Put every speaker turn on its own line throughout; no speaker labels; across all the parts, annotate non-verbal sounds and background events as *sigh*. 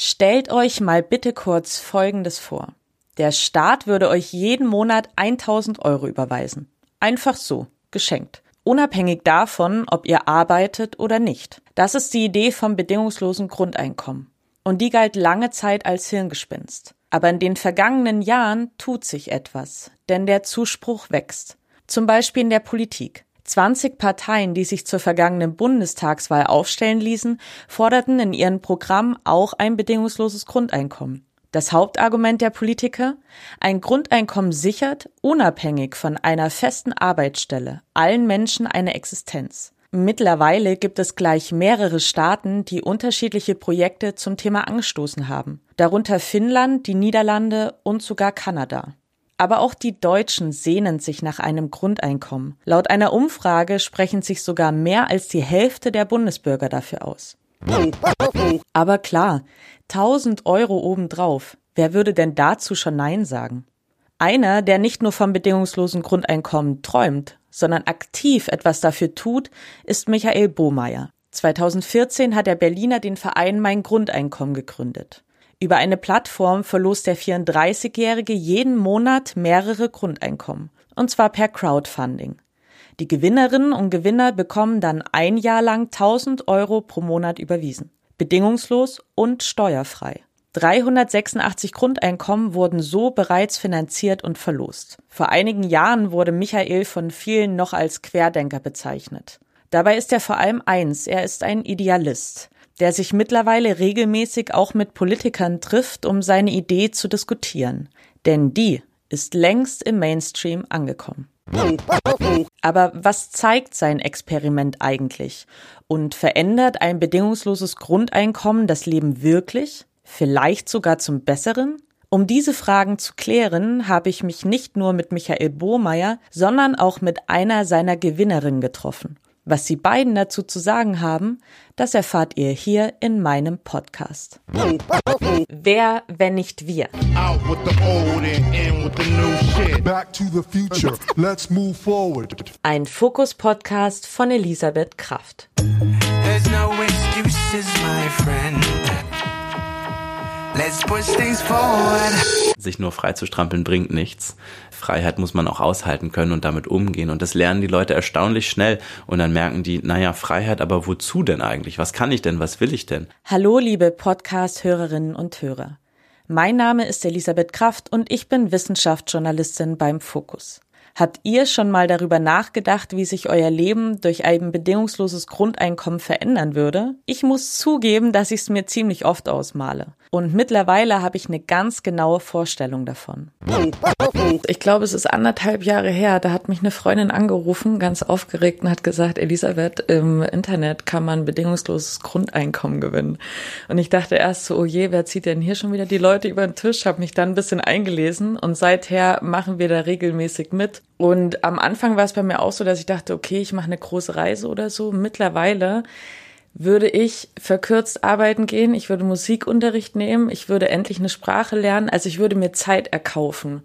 Stellt euch mal bitte kurz Folgendes vor. Der Staat würde euch jeden Monat 1000 Euro überweisen. Einfach so, geschenkt. Unabhängig davon, ob ihr arbeitet oder nicht. Das ist die Idee vom bedingungslosen Grundeinkommen. Und die galt lange Zeit als Hirngespinst. Aber in den vergangenen Jahren tut sich etwas, denn der Zuspruch wächst. Zum Beispiel in der Politik. 20 Parteien, die sich zur vergangenen Bundestagswahl aufstellen ließen, forderten in ihren Programmen auch ein bedingungsloses Grundeinkommen. Das Hauptargument der Politiker? Ein Grundeinkommen sichert, unabhängig von einer festen Arbeitsstelle, allen Menschen eine Existenz. Mittlerweile gibt es gleich mehrere Staaten, die unterschiedliche Projekte zum Thema angestoßen haben, darunter Finnland, die Niederlande und sogar Kanada. Aber auch die Deutschen sehnen sich nach einem Grundeinkommen. Laut einer Umfrage sprechen sich sogar mehr als die Hälfte der Bundesbürger dafür aus. Aber klar, 1000 Euro obendrauf. Wer würde denn dazu schon Nein sagen? Einer, der nicht nur vom bedingungslosen Grundeinkommen träumt, sondern aktiv etwas dafür tut, ist Michael Bohmeier. 2014 hat der Berliner den Verein Mein Grundeinkommen gegründet. Über eine Plattform verlost der 34-Jährige jeden Monat mehrere Grundeinkommen. Und zwar per Crowdfunding. Die Gewinnerinnen und Gewinner bekommen dann ein Jahr lang 1000 Euro pro Monat überwiesen. Bedingungslos und steuerfrei. 386 Grundeinkommen wurden so bereits finanziert und verlost. Vor einigen Jahren wurde Michael von vielen noch als Querdenker bezeichnet. Dabei ist er vor allem eins, er ist ein Idealist der sich mittlerweile regelmäßig auch mit Politikern trifft, um seine Idee zu diskutieren. Denn die ist längst im Mainstream angekommen. Aber was zeigt sein Experiment eigentlich? Und verändert ein bedingungsloses Grundeinkommen das Leben wirklich? Vielleicht sogar zum Besseren? Um diese Fragen zu klären, habe ich mich nicht nur mit Michael Bohmeier, sondern auch mit einer seiner Gewinnerinnen getroffen. Was sie beiden dazu zu sagen haben, das erfahrt ihr hier in meinem Podcast. Wer, wenn nicht wir? Ein Fokus-Podcast von Elisabeth Kraft.
Let's push things forward. Sich nur frei zu strampeln bringt nichts. Freiheit muss man auch aushalten können und damit umgehen. Und das lernen die Leute erstaunlich schnell. Und dann merken die, naja, Freiheit, aber wozu denn eigentlich? Was kann ich denn? Was will ich denn?
Hallo, liebe Podcast-Hörerinnen und Hörer. Mein Name ist Elisabeth Kraft und ich bin Wissenschaftsjournalistin beim Fokus. Habt ihr schon mal darüber nachgedacht, wie sich euer Leben durch ein bedingungsloses Grundeinkommen verändern würde? Ich muss zugeben, dass ich es mir ziemlich oft ausmale. Und mittlerweile habe ich eine ganz genaue Vorstellung davon. Ich glaube, es ist anderthalb Jahre her, da hat mich eine Freundin angerufen, ganz aufgeregt und hat gesagt, Elisabeth, im Internet kann man bedingungsloses Grundeinkommen gewinnen. Und ich dachte erst so, oh je, wer zieht denn hier schon wieder die Leute über den Tisch? Habe mich dann ein bisschen eingelesen und seither machen wir da regelmäßig mit. Und am Anfang war es bei mir auch so, dass ich dachte, okay, ich mache eine große Reise oder so. Mittlerweile würde ich verkürzt arbeiten gehen, ich würde Musikunterricht nehmen, ich würde endlich eine Sprache lernen, also ich würde mir Zeit erkaufen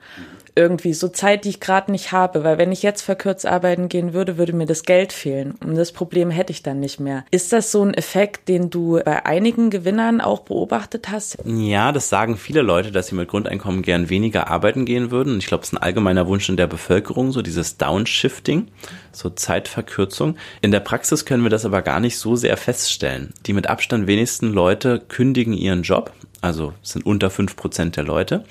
irgendwie so Zeit, die ich gerade nicht habe, weil wenn ich jetzt verkürzt arbeiten gehen würde, würde mir das Geld fehlen und das Problem hätte ich dann nicht mehr. Ist das so ein Effekt, den du bei einigen Gewinnern auch beobachtet hast?
Ja, das sagen viele Leute, dass sie mit Grundeinkommen gern weniger arbeiten gehen würden. Ich glaube, es ist ein allgemeiner Wunsch in der Bevölkerung, so dieses Downshifting, so Zeitverkürzung. In der Praxis können wir das aber gar nicht so sehr feststellen. Die mit Abstand wenigsten Leute kündigen ihren Job, also sind unter fünf Prozent der Leute.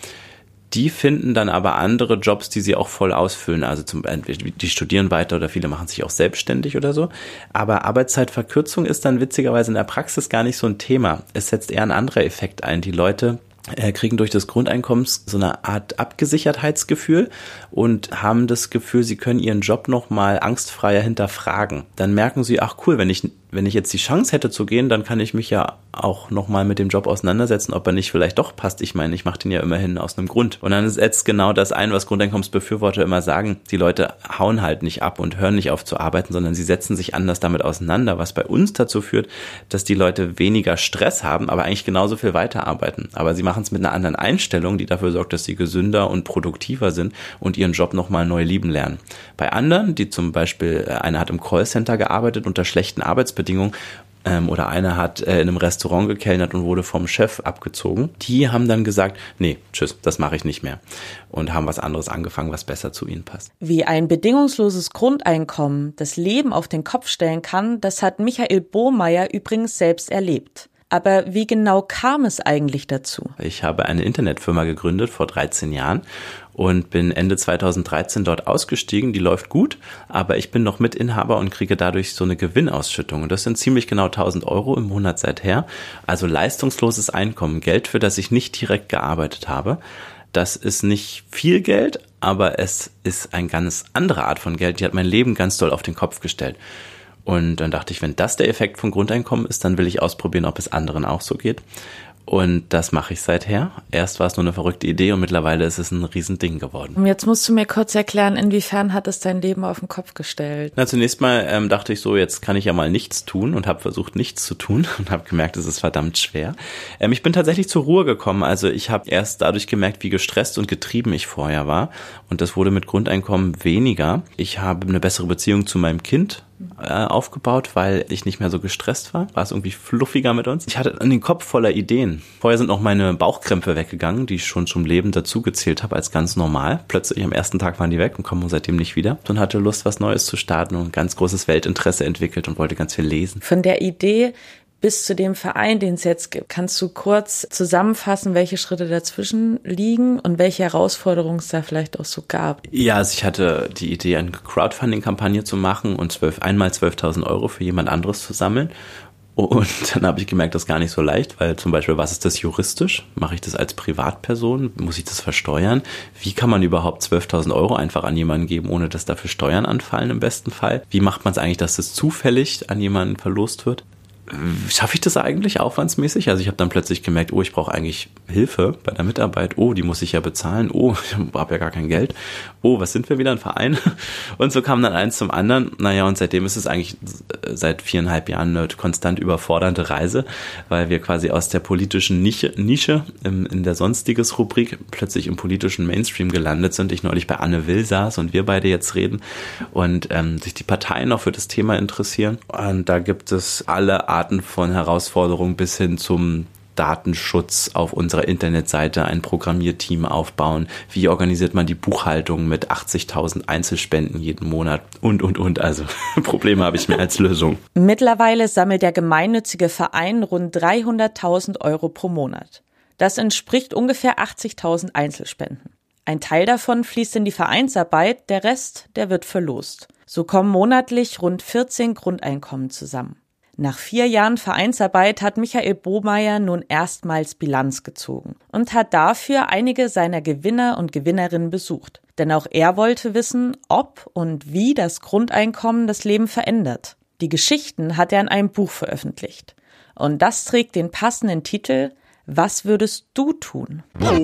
Die finden dann aber andere Jobs, die sie auch voll ausfüllen. Also zum die studieren weiter oder viele machen sich auch selbstständig oder so. Aber Arbeitszeitverkürzung ist dann witzigerweise in der Praxis gar nicht so ein Thema. Es setzt eher ein anderer Effekt ein. Die Leute äh, kriegen durch das Grundeinkommen so eine Art Abgesichertheitsgefühl und haben das Gefühl, sie können ihren Job nochmal angstfreier hinterfragen. Dann merken sie, ach cool, wenn ich wenn ich jetzt die Chance hätte zu gehen, dann kann ich mich ja auch nochmal mit dem Job auseinandersetzen, ob er nicht vielleicht doch passt. Ich meine, ich mache den ja immerhin aus einem Grund. Und dann setzt genau das ein, was Grundeinkommensbefürworter immer sagen. Die Leute hauen halt nicht ab und hören nicht auf zu arbeiten, sondern sie setzen sich anders damit auseinander, was bei uns dazu führt, dass die Leute weniger Stress haben, aber eigentlich genauso viel weiterarbeiten. Aber sie machen es mit einer anderen Einstellung, die dafür sorgt, dass sie gesünder und produktiver sind und ihren Job nochmal neu lieben lernen. Bei anderen, die zum Beispiel, äh, einer hat im Callcenter gearbeitet unter schlechten Arbeitsbedingungen, Arbeitsbedingungen ähm, oder einer hat äh, in einem Restaurant gekellnert und wurde vom Chef abgezogen. Die haben dann gesagt, nee, tschüss, das mache ich nicht mehr und haben was anderes angefangen, was besser zu ihnen passt.
Wie ein bedingungsloses Grundeinkommen das Leben auf den Kopf stellen kann, das hat Michael Bohmeier übrigens selbst erlebt. Aber wie genau kam es eigentlich dazu?
Ich habe eine Internetfirma gegründet vor 13 Jahren und bin Ende 2013 dort ausgestiegen. Die läuft gut, aber ich bin noch Mitinhaber und kriege dadurch so eine Gewinnausschüttung. Und das sind ziemlich genau 1000 Euro im Monat seither. Also leistungsloses Einkommen, Geld, für das ich nicht direkt gearbeitet habe. Das ist nicht viel Geld, aber es ist eine ganz andere Art von Geld. Die hat mein Leben ganz doll auf den Kopf gestellt. Und dann dachte ich, wenn das der Effekt von Grundeinkommen ist, dann will ich ausprobieren, ob es anderen auch so geht. Und das mache ich seither. Erst war es nur eine verrückte Idee und mittlerweile ist es ein Riesending geworden.
Und jetzt musst du mir kurz erklären, inwiefern hat es dein Leben auf den Kopf gestellt?
Na, zunächst mal ähm, dachte ich so, jetzt kann ich ja mal nichts tun und habe versucht, nichts zu tun *laughs* und habe gemerkt, es ist verdammt schwer. Ähm, ich bin tatsächlich zur Ruhe gekommen. Also ich habe erst dadurch gemerkt, wie gestresst und getrieben ich vorher war. Und das wurde mit Grundeinkommen weniger. Ich habe eine bessere Beziehung zu meinem Kind äh, aufgebaut, weil ich nicht mehr so gestresst war. War es irgendwie fluffiger mit uns. Ich hatte den Kopf voller Ideen. Vorher sind noch meine Bauchkrämpfe weggegangen, die ich schon zum Leben dazugezählt habe als ganz normal. Plötzlich am ersten Tag waren die weg und kommen seitdem nicht wieder. Und hatte Lust, was Neues zu starten und ganz großes Weltinteresse entwickelt und wollte ganz viel lesen.
Von der Idee bis zu dem Verein, den es jetzt gibt. Kannst du kurz zusammenfassen, welche Schritte dazwischen liegen und welche Herausforderungen es da vielleicht auch so gab?
Ja, also ich hatte die Idee, eine Crowdfunding-Kampagne zu machen und zwölf, einmal 12.000 Euro für jemand anderes zu sammeln. Und *laughs* dann habe ich gemerkt, das ist gar nicht so leicht, weil zum Beispiel, was ist das juristisch? Mache ich das als Privatperson? Muss ich das versteuern? Wie kann man überhaupt 12.000 Euro einfach an jemanden geben, ohne dass dafür Steuern anfallen im besten Fall? Wie macht man es eigentlich, dass das zufällig an jemanden verlost wird? Schaffe ich das eigentlich aufwandsmäßig? Also ich habe dann plötzlich gemerkt, oh, ich brauche eigentlich Hilfe bei der Mitarbeit. Oh, die muss ich ja bezahlen. Oh, *laughs* ich habe ja gar kein Geld. Oh, was sind wir wieder ein Verein? *laughs* Und so kam dann eins zum anderen. Naja, und seitdem ist es eigentlich seit viereinhalb Jahren eine konstant überfordernde Reise, weil wir quasi aus der politischen Nische, Nische in der sonstiges Rubrik plötzlich im politischen Mainstream gelandet sind. Ich neulich bei Anne Will saß und wir beide jetzt reden und ähm, sich die Parteien noch für das Thema interessieren. Und da gibt es alle Arten von Herausforderungen bis hin zum Datenschutz auf unserer Internetseite ein Programmierteam aufbauen? Wie organisiert man die Buchhaltung mit 80.000 Einzelspenden jeden Monat? Und, und, und. Also *laughs* Probleme habe ich mir als Lösung.
Mittlerweile sammelt der gemeinnützige Verein rund 300.000 Euro pro Monat. Das entspricht ungefähr 80.000 Einzelspenden. Ein Teil davon fließt in die Vereinsarbeit, der Rest, der wird verlost. So kommen monatlich rund 14 Grundeinkommen zusammen. Nach vier Jahren Vereinsarbeit hat Michael Bohmeier nun erstmals Bilanz gezogen und hat dafür einige seiner Gewinner und Gewinnerinnen besucht. Denn auch er wollte wissen, ob und wie das Grundeinkommen das Leben verändert. Die Geschichten hat er in einem Buch veröffentlicht. Und das trägt den passenden Titel Was würdest du tun? *laughs*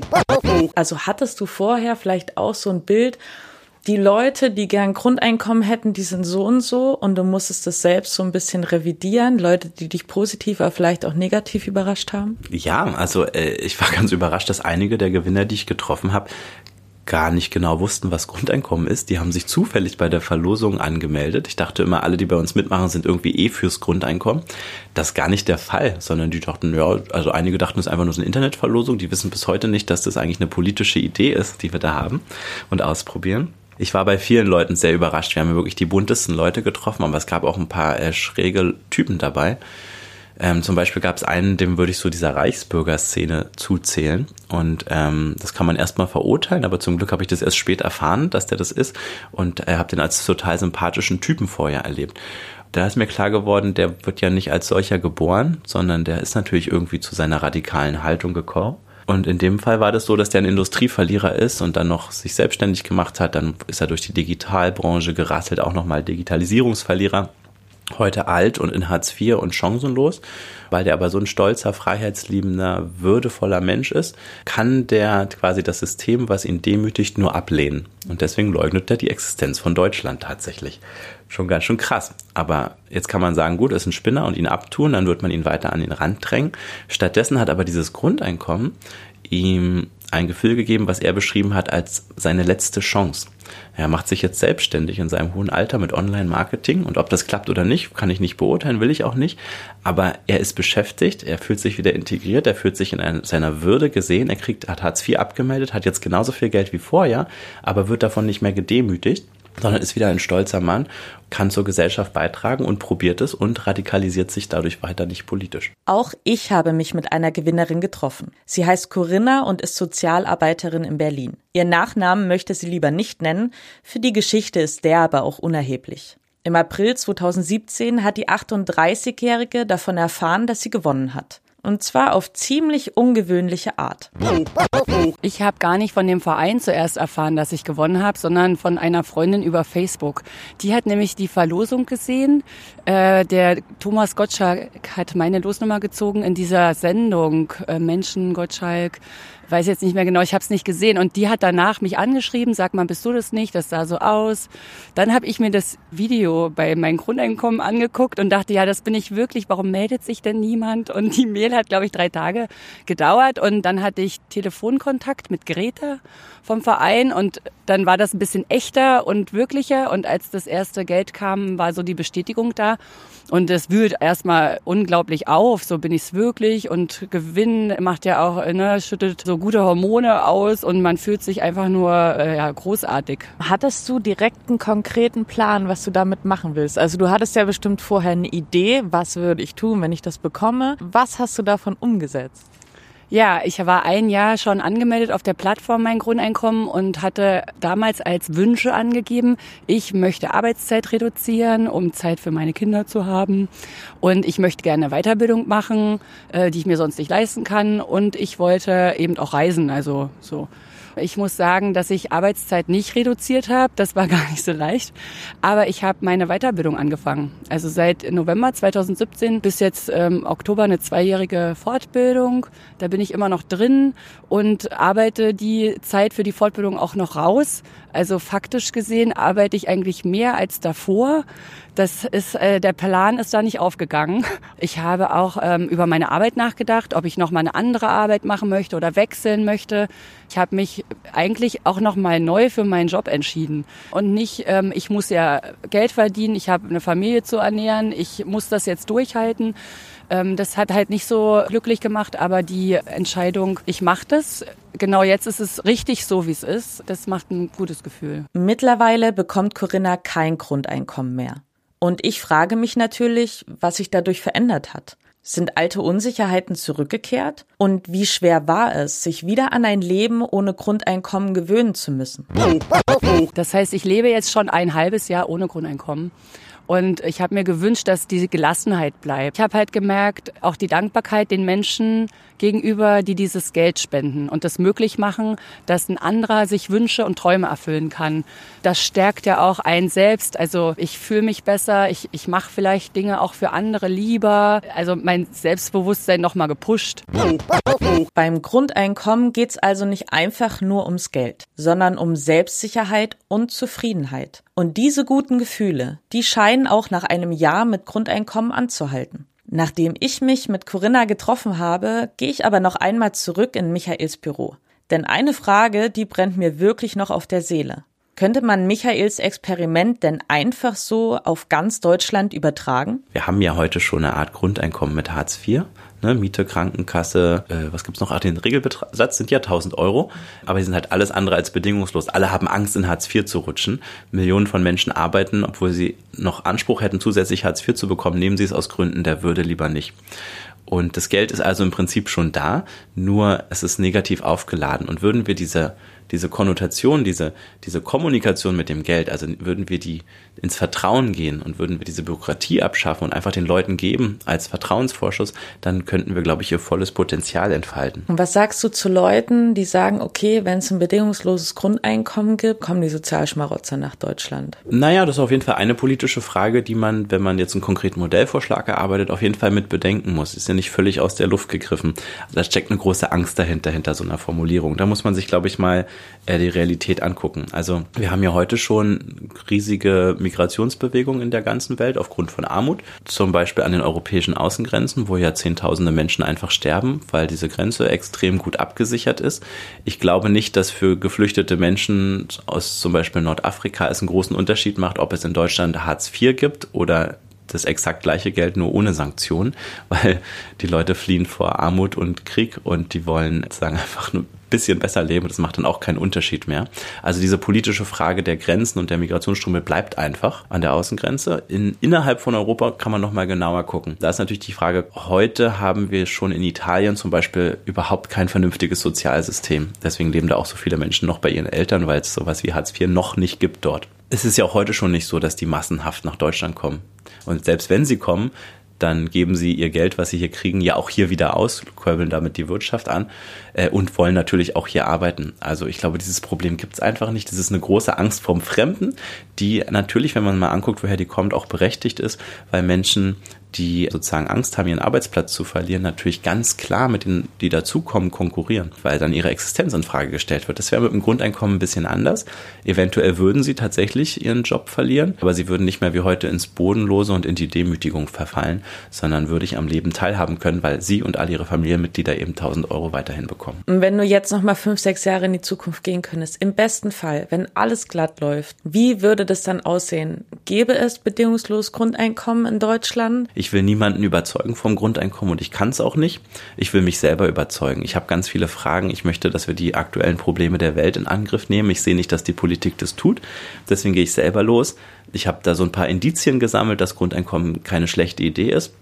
Also hattest du vorher vielleicht auch so ein Bild, die Leute, die gern Grundeinkommen hätten, die sind so und so und du musstest das selbst so ein bisschen revidieren. Leute, die dich positiv, aber vielleicht auch negativ überrascht haben?
Ja, also äh, ich war ganz überrascht, dass einige der Gewinner, die ich getroffen habe, gar nicht genau wussten, was Grundeinkommen ist. Die haben sich zufällig bei der Verlosung angemeldet. Ich dachte immer, alle, die bei uns mitmachen, sind irgendwie eh fürs Grundeinkommen. Das ist gar nicht der Fall, sondern die dachten, ja, also einige dachten, es ist einfach nur so eine Internetverlosung. Die wissen bis heute nicht, dass das eigentlich eine politische Idee ist, die wir da haben und ausprobieren. Ich war bei vielen Leuten sehr überrascht. Wir haben wirklich die buntesten Leute getroffen, aber es gab auch ein paar äh, schräge Typen dabei. Ähm, zum Beispiel gab es einen, dem würde ich so dieser Reichsbürgerszene zuzählen. Und ähm, das kann man erstmal verurteilen, aber zum Glück habe ich das erst spät erfahren, dass der das ist. Und äh, habe den als total sympathischen Typen vorher erlebt. Da ist mir klar geworden, der wird ja nicht als solcher geboren, sondern der ist natürlich irgendwie zu seiner radikalen Haltung gekommen und in dem Fall war das so, dass der ein Industrieverlierer ist und dann noch sich selbstständig gemacht hat. Dann ist er durch die Digitalbranche gerasselt, auch nochmal Digitalisierungsverlierer. Heute alt und in Hartz IV und chancenlos, weil der aber so ein stolzer, freiheitsliebender, würdevoller Mensch ist, kann der quasi das System, was ihn demütigt, nur ablehnen. Und deswegen leugnet er die Existenz von Deutschland tatsächlich schon ganz schön krass. Aber jetzt kann man sagen, gut, ist ein Spinner und ihn abtun, dann wird man ihn weiter an den Rand drängen. Stattdessen hat aber dieses Grundeinkommen ihm ein Gefühl gegeben, was er beschrieben hat als seine letzte Chance. Er macht sich jetzt selbstständig in seinem hohen Alter mit Online-Marketing und ob das klappt oder nicht, kann ich nicht beurteilen, will ich auch nicht. Aber er ist beschäftigt, er fühlt sich wieder integriert, er fühlt sich in seiner Würde gesehen, er kriegt, hat Hartz IV abgemeldet, hat jetzt genauso viel Geld wie vorher, aber wird davon nicht mehr gedemütigt sondern ist wieder ein stolzer Mann, kann zur Gesellschaft beitragen und probiert es und radikalisiert sich dadurch weiter nicht politisch.
Auch ich habe mich mit einer Gewinnerin getroffen. Sie heißt Corinna und ist Sozialarbeiterin in Berlin. Ihr Nachnamen möchte sie lieber nicht nennen, für die Geschichte ist der aber auch unerheblich. Im April 2017 hat die 38-Jährige davon erfahren, dass sie gewonnen hat. Und zwar auf ziemlich ungewöhnliche Art.
Ich habe gar nicht von dem Verein zuerst erfahren, dass ich gewonnen habe, sondern von einer Freundin über Facebook. Die hat nämlich die Verlosung gesehen. Äh, der Thomas Gottschalk hat meine Losnummer gezogen in dieser Sendung äh, Menschen Gottschalk weiß jetzt nicht mehr genau, ich habe es nicht gesehen. Und die hat danach mich angeschrieben, sag mal, bist du das nicht? Das sah so aus. Dann habe ich mir das Video bei meinem Grundeinkommen angeguckt und dachte, ja, das bin ich wirklich. Warum meldet sich denn niemand? Und die Mail hat, glaube ich, drei Tage gedauert. Und dann hatte ich Telefonkontakt mit Greta vom Verein und dann war das ein bisschen echter und wirklicher. Und als das erste Geld kam, war so die Bestätigung da. Und es wühlt erstmal unglaublich auf, so bin ich es wirklich. Und Gewinn macht ja auch, ne, schüttet so gute Hormone aus und man fühlt sich einfach nur äh, ja, großartig.
Hattest du direkt einen konkreten Plan, was du damit machen willst? Also du hattest ja bestimmt vorher eine Idee, was würde ich tun, wenn ich das bekomme. Was hast du davon umgesetzt?
Ja, ich war ein Jahr schon angemeldet auf der Plattform Mein Grundeinkommen und hatte damals als Wünsche angegeben, ich möchte Arbeitszeit reduzieren, um Zeit für meine Kinder zu haben. Und ich möchte gerne Weiterbildung machen, äh, die ich mir sonst nicht leisten kann. Und ich wollte eben auch reisen, also so. Ich muss sagen, dass ich Arbeitszeit nicht reduziert habe. Das war *laughs* gar nicht so leicht. Aber ich habe meine Weiterbildung angefangen. Also seit November 2017 bis jetzt ähm, Oktober eine zweijährige Fortbildung. Da bin ich immer noch drin und arbeite die Zeit für die Fortbildung auch noch raus. Also faktisch gesehen arbeite ich eigentlich mehr als davor. Das ist, äh, der Plan ist da nicht aufgegangen. Ich habe auch ähm, über meine Arbeit nachgedacht, ob ich noch mal eine andere Arbeit machen möchte oder wechseln möchte. Ich habe mich eigentlich auch noch mal neu für meinen Job entschieden und nicht, ähm, ich muss ja Geld verdienen, ich habe eine Familie zu ernähren, ich muss das jetzt durchhalten. Ähm, das hat halt nicht so glücklich gemacht, aber die Entscheidung, ich mache das, genau jetzt ist es richtig so, wie es ist, das macht ein gutes Gefühl.
Mittlerweile bekommt Corinna kein Grundeinkommen mehr. Und ich frage mich natürlich, was sich dadurch verändert hat. Sind alte Unsicherheiten zurückgekehrt? Und wie schwer war es, sich wieder an ein Leben ohne Grundeinkommen gewöhnen zu müssen? *laughs*
Das heißt, ich lebe jetzt schon ein halbes Jahr ohne Grundeinkommen. Und ich habe mir gewünscht, dass diese Gelassenheit bleibt. Ich habe halt gemerkt, auch die Dankbarkeit den Menschen gegenüber, die dieses Geld spenden und das möglich machen, dass ein anderer sich Wünsche und Träume erfüllen kann. Das stärkt ja auch einen selbst. Also ich fühle mich besser, ich, ich mache vielleicht Dinge auch für andere lieber. Also mein Selbstbewusstsein nochmal gepusht.
Beim Grundeinkommen geht's also nicht einfach nur ums Geld, sondern um Selbstsicherheit und Zufriedenheit. Und diese guten Gefühle, die scheinen auch nach einem Jahr mit Grundeinkommen anzuhalten. Nachdem ich mich mit Corinna getroffen habe, gehe ich aber noch einmal zurück in Michaels Büro. Denn eine Frage, die brennt mir wirklich noch auf der Seele. Könnte man Michaels Experiment denn einfach so auf ganz Deutschland übertragen?
Wir haben ja heute schon eine Art Grundeinkommen mit Hartz IV ne, Miete, Krankenkasse, äh, was gibt's noch? Ach, den Regelbesatz sind ja 1000 Euro, aber die sind halt alles andere als bedingungslos. Alle haben Angst, in Hartz IV zu rutschen. Millionen von Menschen arbeiten, obwohl sie noch Anspruch hätten, zusätzlich Hartz IV zu bekommen, nehmen sie es aus Gründen der Würde lieber nicht. Und das Geld ist also im Prinzip schon da, nur es ist negativ aufgeladen. Und würden wir diese diese Konnotation, diese, diese Kommunikation mit dem Geld, also würden wir die ins Vertrauen gehen und würden wir diese Bürokratie abschaffen und einfach den Leuten geben als Vertrauensvorschuss, dann könnten wir, glaube ich, ihr volles Potenzial entfalten.
Und was sagst du zu Leuten, die sagen, okay, wenn es ein bedingungsloses Grundeinkommen gibt, kommen die Sozialschmarotzer nach Deutschland?
Naja, das ist auf jeden Fall eine politische Frage, die man, wenn man jetzt einen konkreten Modellvorschlag erarbeitet, auf jeden Fall mit bedenken muss. Ist ja nicht völlig aus der Luft gegriffen. Da steckt eine große Angst dahinter, hinter so einer Formulierung. Da muss man sich, glaube ich, mal äh, die Realität angucken. Also wir haben ja heute schon riesige Migrationsbewegungen in der ganzen Welt aufgrund von Armut, zum Beispiel an den europäischen Außengrenzen, wo ja Zehntausende Menschen einfach sterben, weil diese Grenze extrem gut abgesichert ist. Ich glaube nicht, dass für geflüchtete Menschen aus zum Beispiel Nordafrika es einen großen Unterschied macht, ob es in Deutschland Hartz IV gibt oder das exakt gleiche Geld nur ohne Sanktionen, *laughs* weil die Leute fliehen vor Armut und Krieg und die wollen sagen einfach nur bisschen besser leben. Das macht dann auch keinen Unterschied mehr. Also diese politische Frage der Grenzen und der Migrationsströme bleibt einfach an der Außengrenze. In, innerhalb von Europa kann man nochmal genauer gucken. Da ist natürlich die Frage, heute haben wir schon in Italien zum Beispiel überhaupt kein vernünftiges Sozialsystem. Deswegen leben da auch so viele Menschen noch bei ihren Eltern, weil es sowas wie Hartz IV noch nicht gibt dort. Es ist ja auch heute schon nicht so, dass die massenhaft nach Deutschland kommen. Und selbst wenn sie kommen, dann geben sie ihr Geld, was sie hier kriegen, ja auch hier wieder aus, kurbeln damit die Wirtschaft an äh, und wollen natürlich auch hier arbeiten. Also ich glaube, dieses Problem gibt es einfach nicht. Das ist eine große Angst vom Fremden, die natürlich, wenn man mal anguckt, woher die kommt, auch berechtigt ist, weil Menschen die sozusagen Angst haben, ihren Arbeitsplatz zu verlieren, natürlich ganz klar mit denen, die dazukommen, konkurrieren, weil dann ihre Existenz in Frage gestellt wird. Das wäre mit dem Grundeinkommen ein bisschen anders. Eventuell würden sie tatsächlich ihren Job verlieren, aber sie würden nicht mehr wie heute ins Bodenlose und in die Demütigung verfallen, sondern würde ich am Leben teilhaben können, weil sie und all ihre Familienmitglieder eben 1000 Euro weiterhin bekommen.
Und wenn du jetzt noch mal fünf, sechs Jahre in die Zukunft gehen könntest, im besten Fall, wenn alles glatt läuft, wie würde das dann aussehen? Gäbe es bedingungslos Grundeinkommen in Deutschland?
Ich will niemanden überzeugen vom Grundeinkommen und ich kann es auch nicht. Ich will mich selber überzeugen. Ich habe ganz viele Fragen. Ich möchte, dass wir die aktuellen Probleme der Welt in Angriff nehmen. Ich sehe nicht, dass die Politik das tut. Deswegen gehe ich selber los. Ich habe da so ein paar Indizien gesammelt, dass Grundeinkommen keine schlechte Idee ist.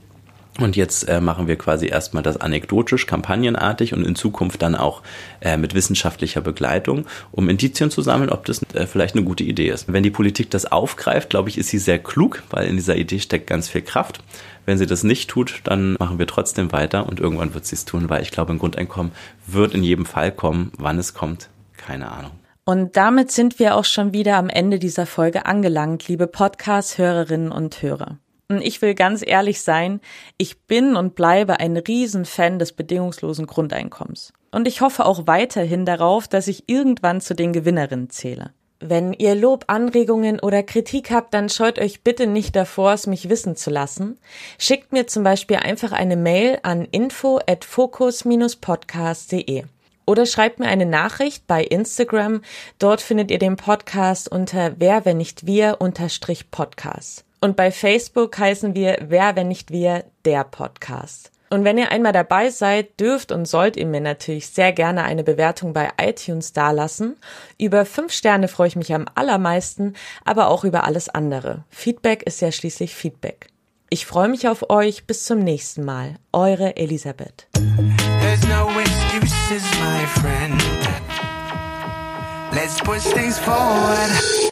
Und jetzt äh, machen wir quasi erstmal das anekdotisch, kampagnenartig und in Zukunft dann auch äh, mit wissenschaftlicher Begleitung, um Indizien zu sammeln, ob das äh, vielleicht eine gute Idee ist. Wenn die Politik das aufgreift, glaube ich, ist sie sehr klug, weil in dieser Idee steckt ganz viel Kraft. Wenn sie das nicht tut, dann machen wir trotzdem weiter und irgendwann wird sie es tun, weil ich glaube, ein Grundeinkommen wird in jedem Fall kommen. Wann es kommt, keine Ahnung.
Und damit sind wir auch schon wieder am Ende dieser Folge angelangt, liebe Podcast-Hörerinnen und Hörer. Ich will ganz ehrlich sein, ich bin und bleibe ein Riesenfan des bedingungslosen Grundeinkommens. Und ich hoffe auch weiterhin darauf, dass ich irgendwann zu den Gewinnerinnen zähle. Wenn ihr Lob, Anregungen oder Kritik habt, dann scheut euch bitte nicht davor, es mich wissen zu lassen. Schickt mir zum Beispiel einfach eine Mail an info at focus-podcast.de oder schreibt mir eine Nachricht bei Instagram. Dort findet ihr den Podcast unter wer, wenn nicht wir, unterstrich Podcast. Und bei Facebook heißen wir Wer, wenn nicht wir, der Podcast. Und wenn ihr einmal dabei seid, dürft und sollt ihr mir natürlich sehr gerne eine Bewertung bei iTunes dalassen. Über fünf Sterne freue ich mich am allermeisten, aber auch über alles andere. Feedback ist ja schließlich Feedback. Ich freue mich auf euch. Bis zum nächsten Mal. Eure Elisabeth.